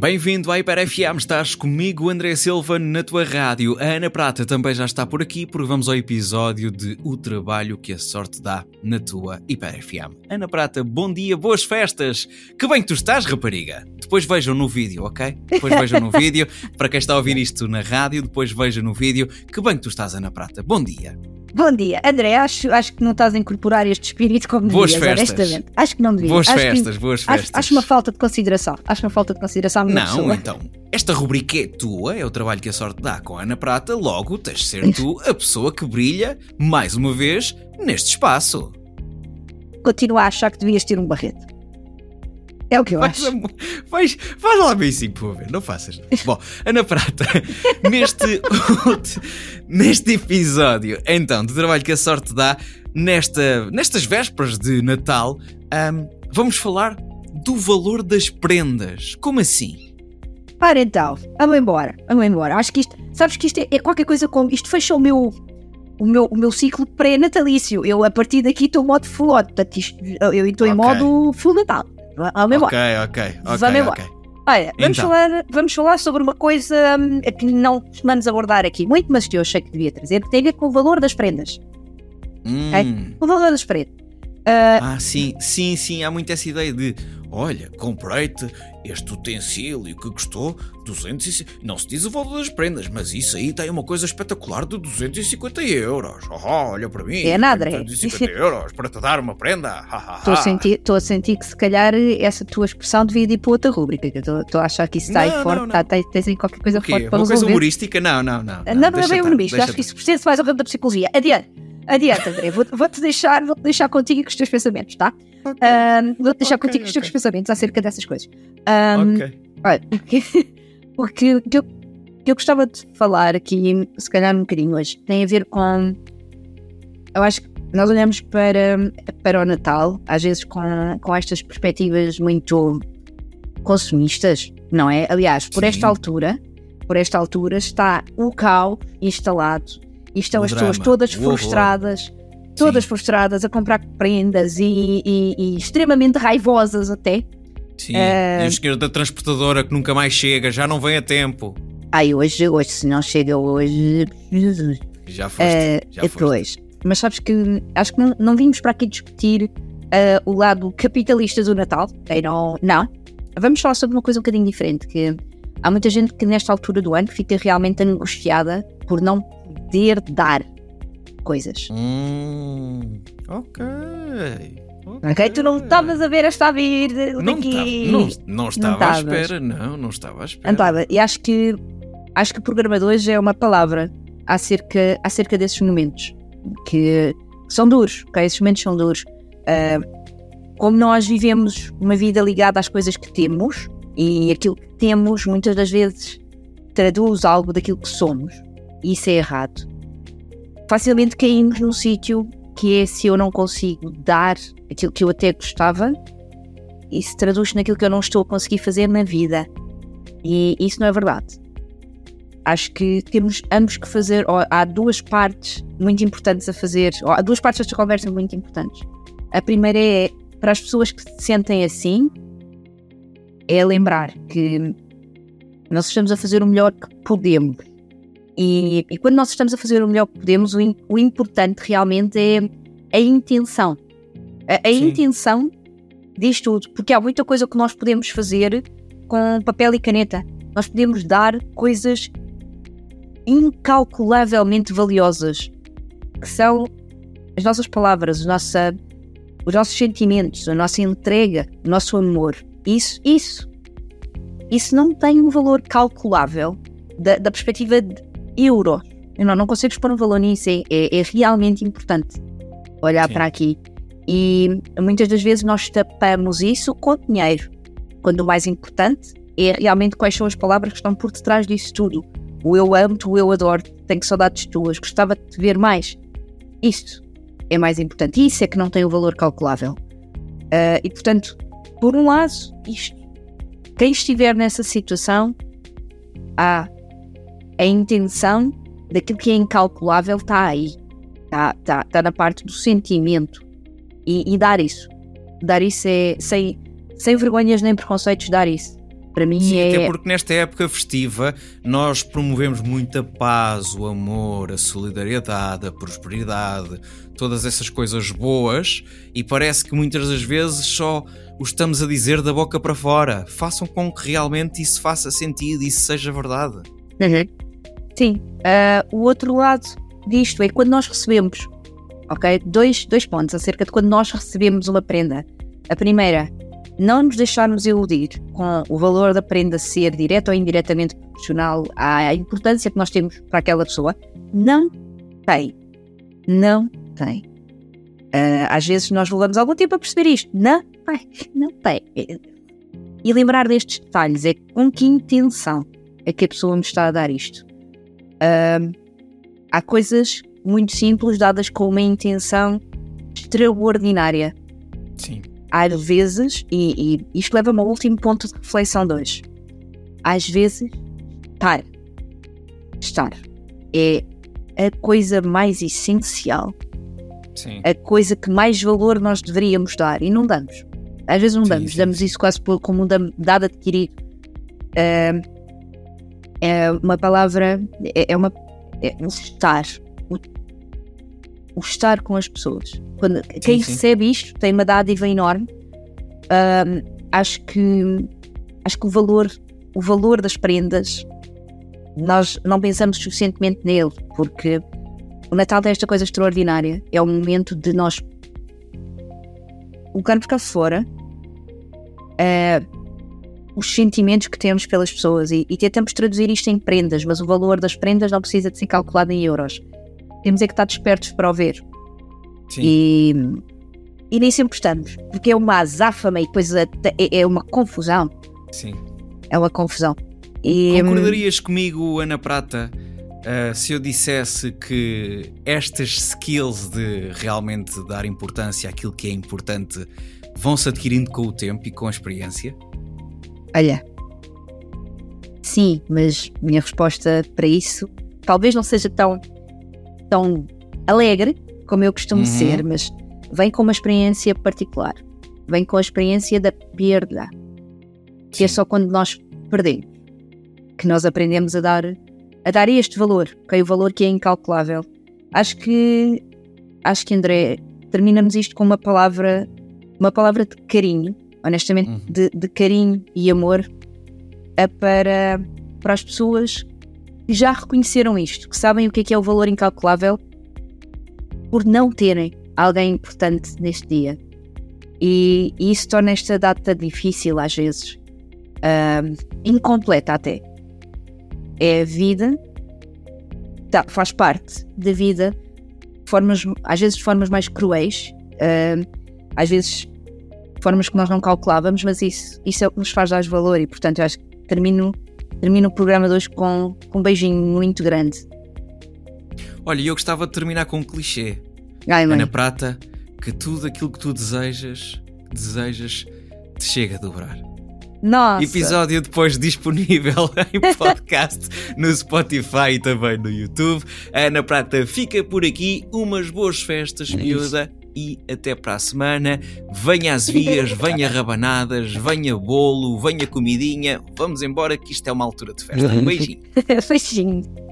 Bem-vindo à Hiper FM, estás comigo, André Silva, na tua rádio. A Ana Prata também já está por aqui, porque vamos ao episódio de O Trabalho que a Sorte Dá na tua Hiper FM. Ana Prata, bom dia, boas festas! Que bem que tu estás, rapariga! Depois vejam no vídeo, ok? Depois vejam no vídeo. Para quem está a ouvir isto na rádio, depois vejam no vídeo. Que bem que tu estás, Ana Prata. Bom dia! Bom dia, André. Acho, acho que não estás a incorporar este espírito como boas devias, festas. honestamente. Acho que não devias. Boas acho festas, que, boas acho, festas. Acho, uma falta de consideração. Acho uma falta de consideração. Não, pessoa. então. Esta rubrica é tua, é o trabalho que a sorte dá com a Ana Prata, logo tens de ser tu a pessoa que brilha, mais uma vez, neste espaço. Continuo a achar que devias ter um barreto. É o que eu Faz, acho. a- faz, faz lá bem sim, por ver, não faças. Bom, Ana Prata, neste, neste episódio, então, do trabalho que a sorte dá, nesta, nestas vésperas de Natal, ahm, vamos falar do valor das prendas. Como assim? Para então, vamos embora. Vamos embora. Acho que isto, sabes que isto é, é qualquer coisa como. Isto fecha o meu. O meu, o meu ciclo pré-natalício. Eu, a partir daqui, estou em modo full on. Portanto, isto, eu estou em Ok. modo full Natal. Vamos embora. Ok, ok, ok. Vamos embora. ok. Olha, vamos, Então. falar, vamos falar sobre uma coisa hum, que não costumamos abordar aqui muito, mas que eu achei que devia trazer, que tem a ver com o valor das prendas. Hum. O valor das prendas. Ah, Ah, sim, sim, sim, há muito essa ideia de olha, comprei-te este utensílio que custou 200 Não se diz o valor das prendas, mas isso aí tem uma coisa espetacular de 250 euros. Oh, olha para mim. É nada, é. 250 euros para te dar uma prenda. Estou a, sentir, a sentir que se calhar essa tua expressão devia ir para outra rúbrica, estou, a achar que isso está aí Não, forte, não, não. tá- tens, aí qualquer coisa forte para Uma coisa resolver. humorística? Não, não, não. não, não, é deixa bem estar, humorista, deixa acho que isso pertence mais ao ramo da psicologia. Adiante, adiante, André, vou- vou-te deixar, vou deixar contigo com os teus pensamentos, tá? Ah, vou-te deixar Ok, contigo com os teus pensamentos acerca dessas coisas. Ah, Ok. Olha, o que, eu, que eu gostava de falar aqui, se calhar um bocadinho hoje, tem a ver com. Eu acho que nós olhamos para, para o Natal, às vezes com, com estas perspectivas muito consumistas, não é? Aliás, por Sim. esta altura, por esta altura está o caos instalado e estão O as pessoas drama, todas o horror. frustradas, todas frustradas a comprar prendas e, e- e extremamente raivosas até. Sim. Eh, E o senhor da transportadora que nunca mais chega, já não vem a tempo. Ai, hoje, hoje, se não chega hoje. Já foste. Eh, já foste. Mas sabes que acho que não, não vimos para aqui discutir eh, o lado capitalista do Natal. Não, não. Vamos falar sobre uma coisa um bocadinho diferente. Que há muita gente que nesta altura do ano fica realmente angustiada por não poder dar coisas. Hum, ok. Ok? Tu não estavas a ver esta a vir Não, daqui. tá- não, não estava à estavas. espera, não, não estava à espera. Não estava. E acho que acho que programadores é uma palavra acerca, acerca desses momentos que são duros, ok? Esses momentos são duros. Ah, como nós vivemos uma vida ligada às coisas que temos e aquilo que temos muitas das vezes traduz algo daquilo que somos, e isso é errado. Facilmente caímos num sítio que é se eu não consigo dar aquilo que eu até gostava, isso traduz naquilo que eu não estou a conseguir fazer na vida. E isso não é verdade. Acho que temos ambos que fazer. Há duas partes muito importantes a fazer. Há duas partes desta conversa muito importantes. A primeira é para as pessoas que se sentem assim, é lembrar que nós estamos a fazer o melhor que podemos. E, e quando nós estamos a fazer o melhor que podemos, o, im- o importante realmente é a intenção. A, a intenção diz tudo, porque há muita coisa que nós podemos fazer com papel e caneta. Nós podemos dar coisas incalculavelmente valiosas, que são as nossas palavras, nossa, os nossos sentimentos, a nossa entrega, o nosso amor. Isso, isso, isso não tem um valor calculável da, da perspectiva de euros. Eu não, não consegues pôr um valor nisso, é, é- é realmente importante olhar Sim. para aqui. E muitas das vezes nós tapamos isso com dinheiro, quando o mais importante é realmente quais são as palavras que estão por detrás disso tudo. O eu amo-te, o eu adoro, tenho saudades tuas, gostava de te ver mais. Isto é mais importante. Isso é que não tem o valor calculável. Ah, e portanto, por um lado, isto. Quem estiver nessa situação, há a intenção daquilo que é incalculável está aí. Está tá, tá na parte do sentimento. E, e dar isso. Dar isso é sem, sem vergonhas nem preconceitos, dar isso. Para mim Sim, é. Até porque nesta época festiva nós promovemos muita paz, o amor, a solidariedade, a prosperidade, todas essas coisas boas e parece que muitas das vezes só o estamos a dizer da boca para fora. Façam com que realmente isso faça sentido e isso seja verdade. Uhum. Sim. Uh, o outro lado disto é quando nós recebemos, ok? Dois, dois pontos acerca de quando nós recebemos uma prenda. A primeira, não nos deixarmos iludir com o valor da prenda ser direto ou indiretamente proporcional à importância que nós temos para aquela pessoa. Não tem. Não tem. Uh, às vezes nós levamos algum tempo a perceber isto. Não tem. Não tem. E lembrar destes detalhes é com que intenção é que a pessoa me está a dar isto. Uh, há coisas muito simples dadas com uma intenção extraordinária. Sim às vezes, e, e isto leva-me ao último ponto de reflexão de hoje, às vezes, estar, estar é a coisa mais essencial, sim. a coisa que mais valor nós deveríamos dar e não damos. Às vezes não sim, damos, sim, damos isso quase como um dado adquirido. É, é uma palavra, é, é uma. É um estar. O, o estar com as pessoas. Quando, quem recebe isto tem uma dádiva enorme. Acho que acho que o valor, o valor das prendas nós não pensamos suficientemente nele, porque o Natal tem esta coisa extraordinária. É o momento de nós colocarmos cá fora uh, os sentimentos que temos pelas pessoas e, e tentamos traduzir isto em prendas, mas o valor das prendas não precisa de ser calculado em euros. Temos é que estar despertos para o ver. Sim. E, e nem sempre estamos, porque é uma azáfama e depois é, é uma confusão. Sim. É uma confusão. E, Concordarias comigo, Ana Prata, uh, se eu dissesse que estas skills de realmente dar importância àquilo que é importante vão-se adquirindo com o tempo e com a experiência? Olha, sim, mas minha resposta para isso talvez não seja tão, tão alegre como eu costumo Uhum. ser, mas vem com uma experiência particular. Vem com a experiência da perda. Que é só quando nós perdemos que nós aprendemos a dar, a dar este valor, ok? O valor que é incalculável. Acho que, acho que André, terminamos isto com uma palavra, uma palavra de carinho, honestamente, Uhum. de, de carinho e amor a para, para as pessoas que já reconheceram isto, que sabem o que é que é o valor incalculável por não terem alguém importante neste dia. E, e isso torna esta data difícil às vezes, ahm, incompleta até. É a vida, tá, faz parte da vida, formas, às vezes de formas mais cruéis, ahm, às vezes de formas que nós não calculávamos, mas isso, isso é o que nos faz dar valor e portanto eu acho que termino, termino o programa de hoje com, com um beijinho muito grande. Olha, eu gostava de terminar com um clichê. Ai. Ana Prata, que tudo aquilo que tu desejas, desejas, te chega a dobrar. Nossa! Episódio depois disponível em podcast no Spotify e também no YouTube. A Ana Prata fica por aqui. Umas boas festas, miúda. E até para a semana. Venha às vias, venha rabanadas, venha bolo, venha comidinha. Vamos embora que isto é uma altura de festa. Um beijinho. beijinho.